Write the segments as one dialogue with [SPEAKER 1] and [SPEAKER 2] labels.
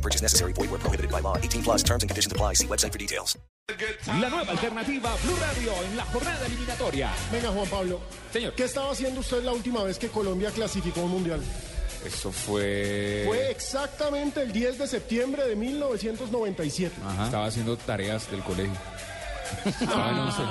[SPEAKER 1] No purchase necessary. Void where prohibited by law. 18 plus terms and conditions apply. See website for details.
[SPEAKER 2] La nueva alternativa Blue Radio en la jornada eliminatoria.
[SPEAKER 3] Venga, Juan Pablo.
[SPEAKER 2] Señor.
[SPEAKER 3] ¿Qué estaba haciendo usted la última vez que Colombia clasificó un mundial?
[SPEAKER 2] Eso fue.
[SPEAKER 3] Fue exactamente el 10 de septiembre de 1997.
[SPEAKER 2] Estaba haciendo tareas del colegio. Estaba en once.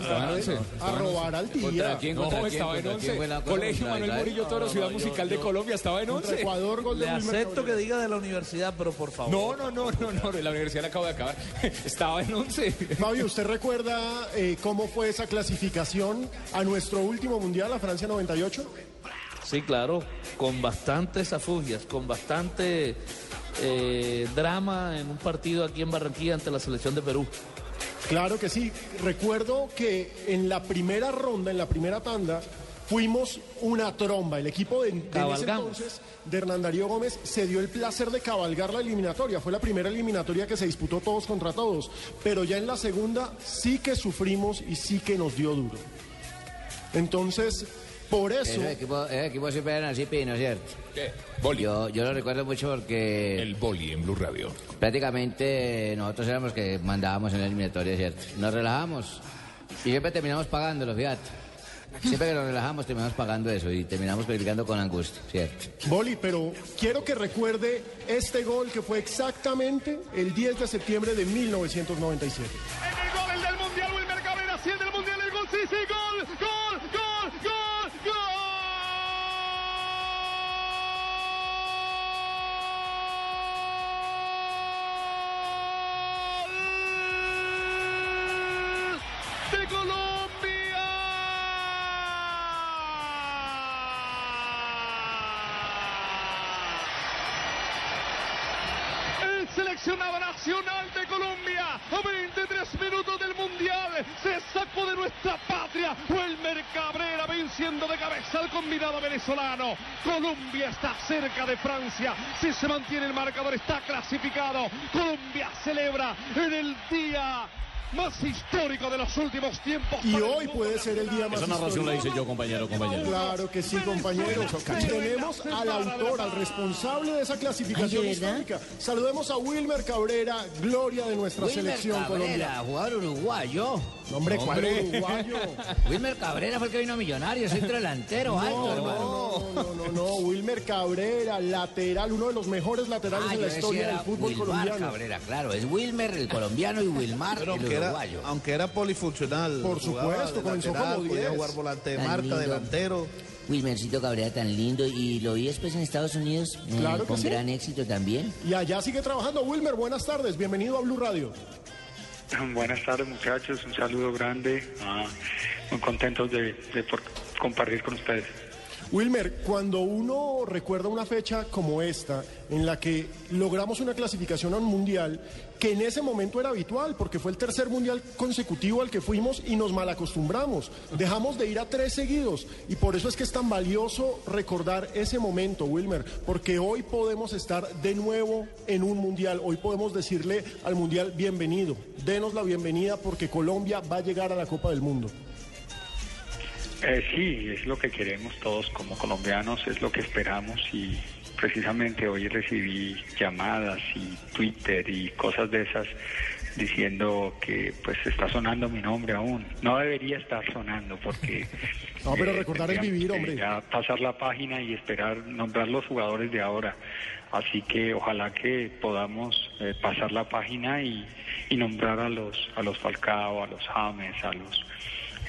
[SPEAKER 2] Estaba en once.
[SPEAKER 3] A
[SPEAKER 2] Estaba en
[SPEAKER 3] robar al día.
[SPEAKER 2] No, estaba en once. Colegio Manuel Murillo Toro, Ciudad Musical de Colombia, estaba en
[SPEAKER 3] Contra
[SPEAKER 2] once.
[SPEAKER 3] Ecuador, gol de
[SPEAKER 4] Le acepto que diga de la universidad, pero por favor.
[SPEAKER 2] No, no, no, no, no, la universidad la acabo de acabar. Estaba en once.
[SPEAKER 3] Fabio, ¿usted recuerda eh, cómo fue esa clasificación a nuestro último mundial, a Francia 98?
[SPEAKER 4] Sí, claro, con bastantes afugias, con bastante eh, drama en un partido aquí en Barranquilla ante la selección de Perú.
[SPEAKER 3] Claro que sí. Recuerdo que en la primera ronda, en la primera tanda, fuimos una tromba. El equipo de, ese entonces de Hernán Darío Gómez se dio el placer de cabalgar la eliminatoria. Fue la primera eliminatoria que se disputó todos contra todos. Pero ya en la segunda sí que sufrimos y sí que nos dio duro. Entonces, por eso...
[SPEAKER 5] Esos equipos, esos equipos siempre eran así, Pino, ¿cierto?
[SPEAKER 2] ¿Qué? Boli.
[SPEAKER 5] Yo, yo lo recuerdo mucho porque
[SPEAKER 2] El boli en Blue Radio.
[SPEAKER 5] Prácticamente nosotros éramos que mandábamos en la eliminatoria, ¿cierto? Nos relajamos y siempre terminamos pagándolo, fíjate. Siempre que nos relajamos terminamos pagando eso y terminamos criticando con angustia, ¿cierto?
[SPEAKER 3] Boli, pero quiero que recuerde este gol que fue exactamente el 10 de septiembre de 1997.
[SPEAKER 6] Seleccionado nacional de Colombia, a 23 minutos del Mundial, se sacó de nuestra patria. Wilmer Cabrera venciendo de cabeza al combinado venezolano. Colombia está cerca de Francia. Si se mantiene el marcador, está clasificado. Colombia celebra en el día más histórico de los últimos tiempos.
[SPEAKER 3] Y hoy puede ser el día más histórico.
[SPEAKER 2] hice yo, compañero, compañero.
[SPEAKER 3] Claro que sí, compañero. Y tenemos al autor, al responsable de esa clasificación histórica. Saludemos a Wilmer Cabrera, gloria de nuestra selección
[SPEAKER 5] Cabrera,
[SPEAKER 3] colombiana.
[SPEAKER 5] jugador uruguayo.
[SPEAKER 3] Hombre, ¿cuál uruguayo?
[SPEAKER 5] Wilmer Cabrera fue el que vino a Millonarios, centro delantero, alto, hermano.
[SPEAKER 3] No, no, no, no, Wilmer Cabrera, lateral, uno de los mejores laterales
[SPEAKER 5] Ah,
[SPEAKER 3] de
[SPEAKER 5] yo
[SPEAKER 3] la historia del fútbol
[SPEAKER 5] Wilmar
[SPEAKER 3] colombiano.
[SPEAKER 5] Cabrera, claro. Es Wilmer el colombiano y Wilmar
[SPEAKER 4] Pero
[SPEAKER 5] el
[SPEAKER 4] era,
[SPEAKER 5] uruguayo.
[SPEAKER 4] aunque era polifuncional.
[SPEAKER 3] Por supuesto, comenzó
[SPEAKER 4] lateral,
[SPEAKER 3] como
[SPEAKER 4] Podía
[SPEAKER 3] 10.
[SPEAKER 4] jugar volante de
[SPEAKER 5] lindo.
[SPEAKER 4] delantero.
[SPEAKER 5] Wilmercito Cabrera tan lindo y lo vi después en Estados Unidos eh,
[SPEAKER 3] Claro
[SPEAKER 5] con
[SPEAKER 3] sí.
[SPEAKER 5] gran éxito también.
[SPEAKER 3] Y allá sigue trabajando. Wilmer, buenas tardes, bienvenido a Blue Radio.
[SPEAKER 7] Buenas tardes muchachos, un saludo grande, ah, muy contentos de, de por compartir con ustedes.
[SPEAKER 3] Wilmer, cuando uno recuerda una fecha como esta, en la que logramos una clasificación a un mundial, que en ese momento era habitual, porque fue el tercer mundial consecutivo al que fuimos y nos malacostumbramos. Dejamos de ir a tres seguidos y por eso es que es tan valioso recordar ese momento, Wilmer, porque hoy podemos estar de nuevo en un mundial, hoy podemos decirle al mundial bienvenido, denos la bienvenida porque Colombia va a llegar a la Copa del Mundo.
[SPEAKER 7] Eh, sí, es lo que queremos todos como colombianos, es lo que esperamos y precisamente hoy recibí llamadas y Twitter y cosas de esas diciendo que pues está sonando mi nombre aún. No debería estar sonando porque...
[SPEAKER 3] No, pero recordar es vivir, hombre.
[SPEAKER 7] Ya pasar la página y esperar nombrar los jugadores de ahora. Así que ojalá que podamos eh, pasar la página y, y nombrar a los a los Falcao, a los James, a los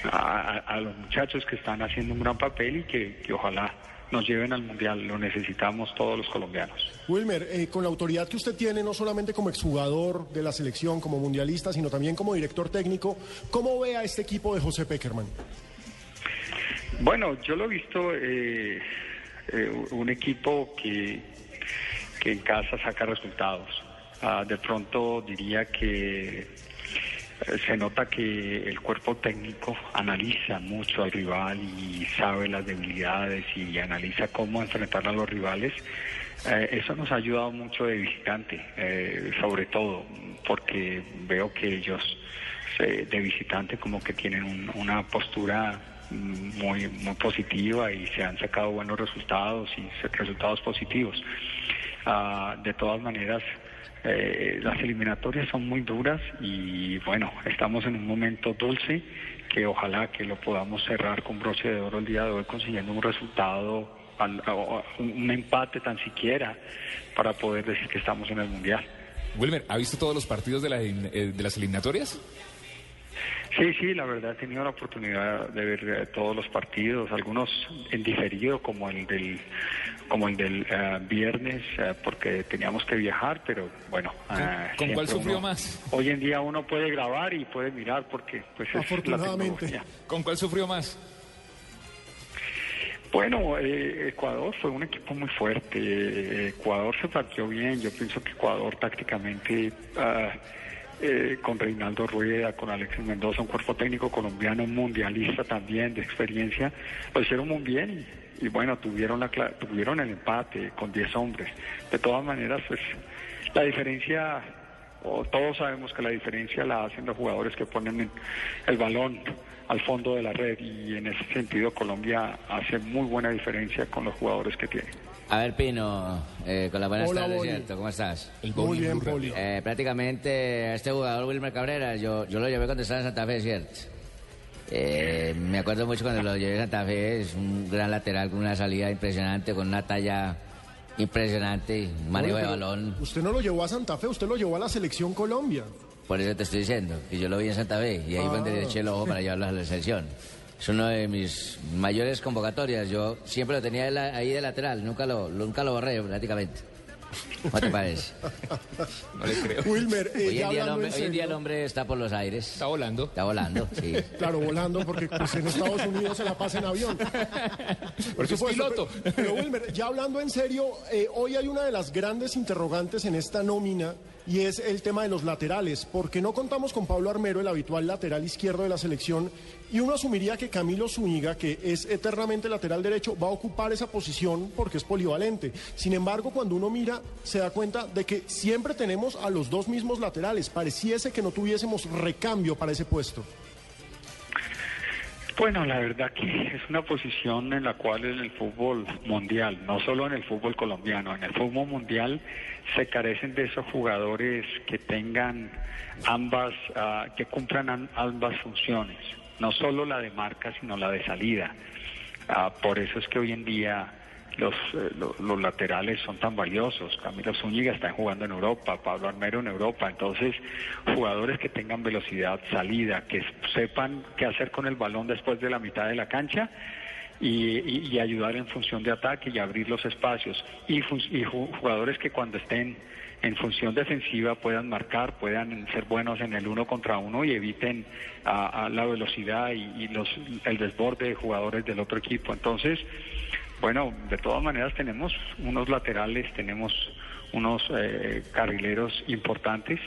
[SPEAKER 7] a, a- los muchachos que están haciendo un gran papel y que, que ojalá nos lleven al mundial. Lo necesitamos todos los colombianos.
[SPEAKER 3] Wilmer, eh, con la autoridad que usted tiene, no solamente como exjugador de la selección, como mundialista, sino también como director técnico, ¿cómo ve a este equipo de José Peckerman?
[SPEAKER 7] Bueno, yo lo he visto eh, eh, un equipo que, que en casa saca resultados. Ah, de pronto diría que se nota que el cuerpo técnico analiza mucho al rival y sabe las debilidades y analiza cómo enfrentar a los rivales. Eh, eso nos ha ayudado mucho de visitante, eh, sobre todo porque veo que ellos eh, de visitante como que tienen un- una postura muy positiva y se han sacado buenos resultados y resultados positivos. Ah, de todas maneras, eh, las eliminatorias son muy duras y bueno, estamos en un momento dulce que ojalá que lo podamos cerrar con broche de oro el día de hoy consiguiendo un resultado, un empate tan siquiera para poder decir que estamos en el Mundial.
[SPEAKER 2] Wilmer, ¿ha visto todos los partidos de, la- de las eliminatorias?
[SPEAKER 7] Sí, sí, la verdad he tenido la oportunidad de ver eh, todos los partidos, algunos en diferido como el del como el del eh, viernes eh, porque teníamos que viajar, pero bueno. eh,
[SPEAKER 2] con cuál
[SPEAKER 7] siempre
[SPEAKER 2] sufrió
[SPEAKER 7] uno-
[SPEAKER 2] más?
[SPEAKER 7] Hoy en día uno puede grabar y puede mirar porque pues es la
[SPEAKER 3] Afortunadamente.
[SPEAKER 7] tecnología.
[SPEAKER 2] ¿Con cuál sufrió más?
[SPEAKER 7] Bueno, eh, Ecuador fue un equipo muy fuerte. Ecuador se partió bien. Yo pienso que Ecuador tácticamente, ah, eh, con Reinaldo Rueda, con Alexis Mendoza, un cuerpo técnico colombiano mundialista también de experiencia, lo hicieron muy bien. Y, bueno, tuvieron, la, tuvieron el empate con 10 hombres. De todas maneras, pues la diferencia, todos sabemos que la diferencia la hacen los jugadores que ponen en- el balón al fondo de la red y en ese sentido Colombia hace muy buena diferencia con los jugadores que tiene.
[SPEAKER 5] A ver, Pino, eh, con las buenas
[SPEAKER 3] Hola,
[SPEAKER 5] tardes. ¿cierto? ¿Cómo estás?
[SPEAKER 2] El
[SPEAKER 3] Muy bien, Poli.
[SPEAKER 5] Eh, prácticamente a este jugador Wilmer Cabrera, yo, yo lo llevé cuando estaba en Santa Fe, ¿cierto? Eh, me acuerdo mucho cuando lo llevé a Santa Fe, es un gran lateral con una salida impresionante, con una talla impresionante, manejo de
[SPEAKER 3] Oye,
[SPEAKER 5] balón.
[SPEAKER 3] Usted no lo llevó a Santa Fe, usted lo llevó a la selección Colombia.
[SPEAKER 5] Por eso te estoy diciendo, que yo lo vi en Santa Fe y ahí fue donde le eché el ojo para llevarlo a la selección. Es una de mis mayores convocatorias. Yo siempre lo tenía de la- ahí de lateral, nunca lo, nunca lo borré prácticamente. ¿Cómo te parece?
[SPEAKER 2] No le creo.
[SPEAKER 3] Wilmer, eh,
[SPEAKER 5] Hoy en, día hombre,
[SPEAKER 3] en
[SPEAKER 5] hoy en día el hombre está por los aires.
[SPEAKER 2] Está volando.
[SPEAKER 5] Está volando, sí.
[SPEAKER 3] Claro, volando, porque pues, en Estados Unidos se la pasa en avión.
[SPEAKER 2] Porque es piloto.
[SPEAKER 3] Pero, pero, Wilmer, ya hablando en serio, eh, hoy hay una de las grandes interrogantes en esta nómina y es el tema de los laterales, porque no contamos con Pablo Armero, el habitual lateral izquierdo de la selección, y uno asumiría que Camilo Zúñiga, que es eternamente lateral derecho, va a ocupar esa posición porque es polivalente. Sin embargo, cuando uno mira, se da cuenta de que siempre tenemos a los dos mismos laterales. Pareciese que no tuviésemos recambio para ese puesto.
[SPEAKER 7] Bueno, la verdad que es una posición en la cual en el fútbol mundial, no solo en el fútbol colombiano, en el fútbol mundial se carecen de esos jugadores que tengan ambas, ah, que cumplan am- ambas funciones, no solo la de marca, sino la de salida. Ah, por eso es que hoy en día los, eh, lo- los laterales son tan valiosos. Camilo Zúñiga está jugando en Europa, Pablo Armero en Europa. Entonces, jugadores que tengan velocidad, salida, que sepan qué hacer con el balón después de la mitad de la cancha y, y- y ayudar en función de ataque y abrir los espacios. Y, y ju- jugadores que cuando estén en función defensiva puedan marcar, puedan ser buenos en el uno contra uno y eviten a la velocidad y, y los, el desborde de jugadores del otro equipo. Entonces, bueno, de todas maneras tenemos unos laterales, tenemos unos eh, carrileros importantes,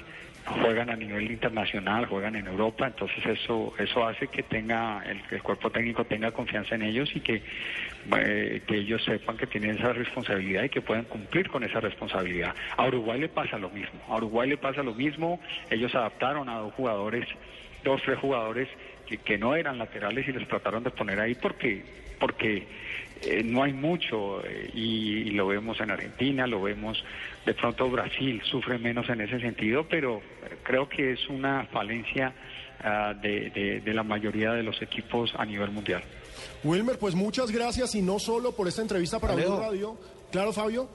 [SPEAKER 7] juegan a nivel internacional, juegan en Europa, entonces eso eso hace que tenga el, el cuerpo técnico tenga confianza en ellos y que eh, que ellos sepan que tienen esa responsabilidad y que puedan cumplir con esa responsabilidad. A Uruguay le pasa lo mismo, a Uruguay le pasa lo mismo, ellos adaptaron a dos jugadores, dos tres jugadores que, que no eran laterales y les trataron de poner ahí porque porque eh, no hay mucho eh, y, y lo vemos en Argentina, lo vemos de pronto Brasil sufre menos en ese sentido, pero eh, creo que es una falencia ah, de, de- de la mayoría de los equipos a nivel mundial.
[SPEAKER 3] Wilmer, pues muchas gracias y no solo por esta entrevista para. Blue Radio. Claro, Fabio.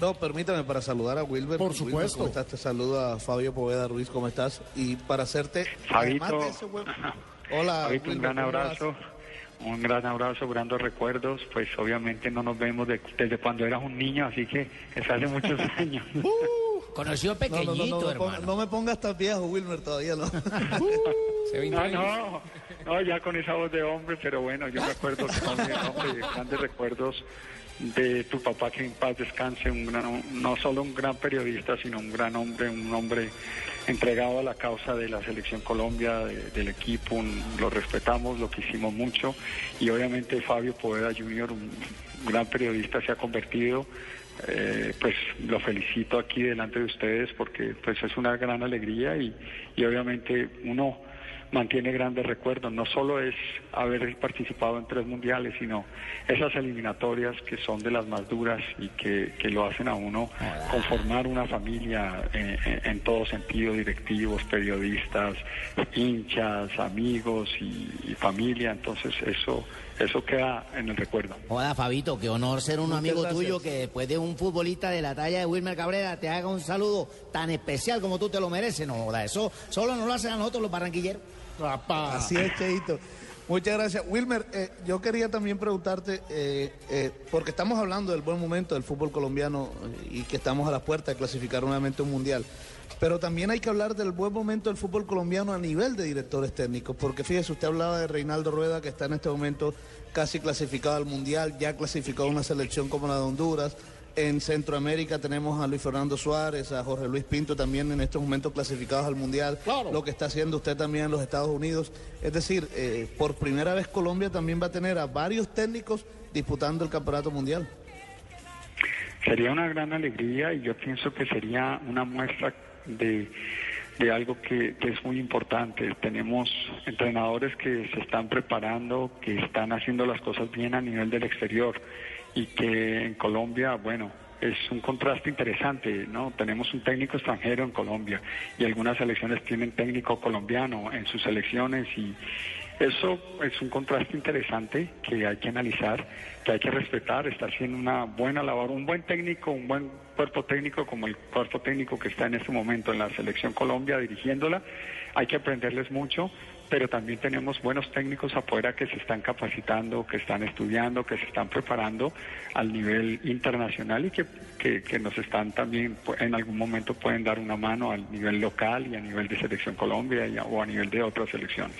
[SPEAKER 8] No, permítame para saludar a Wilber.
[SPEAKER 3] Por
[SPEAKER 8] Wilber,
[SPEAKER 3] supuesto.
[SPEAKER 8] ¿Cómo estás? Te saludo a Fabio Poveda Ruiz, ¿cómo estás? Y para hacerte...
[SPEAKER 7] Fabito,
[SPEAKER 8] además de ese buen- Hola,
[SPEAKER 7] Fabito, un gran
[SPEAKER 8] ¿cómo vas?
[SPEAKER 7] Un gran abrazo, grandes recuerdos. Pues obviamente no nos vemos de- desde cuando eras un niño, así que es hace muchos años.
[SPEAKER 5] Conoció
[SPEAKER 8] No, no, no,
[SPEAKER 5] pequeñito,
[SPEAKER 8] no, ponga-
[SPEAKER 5] hermano.
[SPEAKER 8] no me pongas tan viejo, Wilmer, todavía no.
[SPEAKER 2] Hace 20
[SPEAKER 7] No, no, no, ya con esa voz de hombre, pero bueno, yo me acuerdo que son de- hombre, grandes recuerdos de tu papá que en paz descanse, un gran- no solo un gran periodista, sino un gran hombre, un hombre entregado a la causa de la selección Colombia, de- del equipo, lo respetamos, lo quisimos mucho y obviamente Fabio Poveda Jr., un gran periodista, se ha convertido. eh, pues lo felicito aquí delante de ustedes porque pues es una gran alegría y, y obviamente uno mantiene grandes recuerdos. No solo es haber participado en tres mundiales, sino esas eliminatorias que son de las más duras y que, que lo hacen a uno conformar una familia eh, en todo sentido, directivos, periodistas, hinchas, amigos y, y familia. Entonces eso, eso queda en el recuerdo.
[SPEAKER 5] Joda, Fabito, qué honor ser un
[SPEAKER 8] Muchas
[SPEAKER 5] amigo
[SPEAKER 8] gracias.
[SPEAKER 5] tuyo que después de un futbolista de la talla de Wilmer Cabrera te haga un saludo tan especial como tú te lo mereces. No, joda, eso solo nos lo hacen a nosotros los barranquilleros.
[SPEAKER 8] Así es, Cheito. Muchas gracias. Wilmer, eh, yo quería también preguntarte, eh, eh, porque estamos hablando del buen momento del fútbol colombiano eh, y que estamos a la puerta de clasificar nuevamente un mundial, pero también hay que hablar del buen momento del fútbol colombiano a nivel de directores técnicos, porque fíjese, usted hablaba de Reinaldo Rueda, que está en este momento casi clasificado al mundial, ya clasificado a una selección como la de Honduras. En Centroamérica tenemos a Luis Fernando Suárez, a Jorge Luis Pinto también en estos momentos clasificados al Mundial. Lo que está haciendo usted también en los Estados Unidos. Es decir, eh, por primera vez Colombia también va a tener a varios técnicos disputando el Campeonato Mundial.
[SPEAKER 7] Sería una gran alegría y yo pienso que sería una muestra de, de algo que, que es muy importante. Tenemos entrenadores que se están preparando, que están haciendo las cosas bien a nivel del exterior y que en Colombia, bueno, es un contraste interesante, ¿no? Tenemos un técnico extranjero en Colombia y algunas selecciones tienen técnico colombiano en sus selecciones y eso es un contraste interesante que hay que analizar, que hay que respetar, está haciendo una buena labor, un buen técnico, un buen cuerpo técnico como el cuerpo técnico que está en este momento en la selección Colombia dirigiéndola, hay que aprenderles mucho, pero también tenemos buenos técnicos afuera que se están capacitando, que están estudiando, que se están preparando al nivel internacional y que, que, que nos están también, pu- en algún momento pueden dar una mano al nivel local y a nivel de selección Colombia y o a nivel de otras selecciones.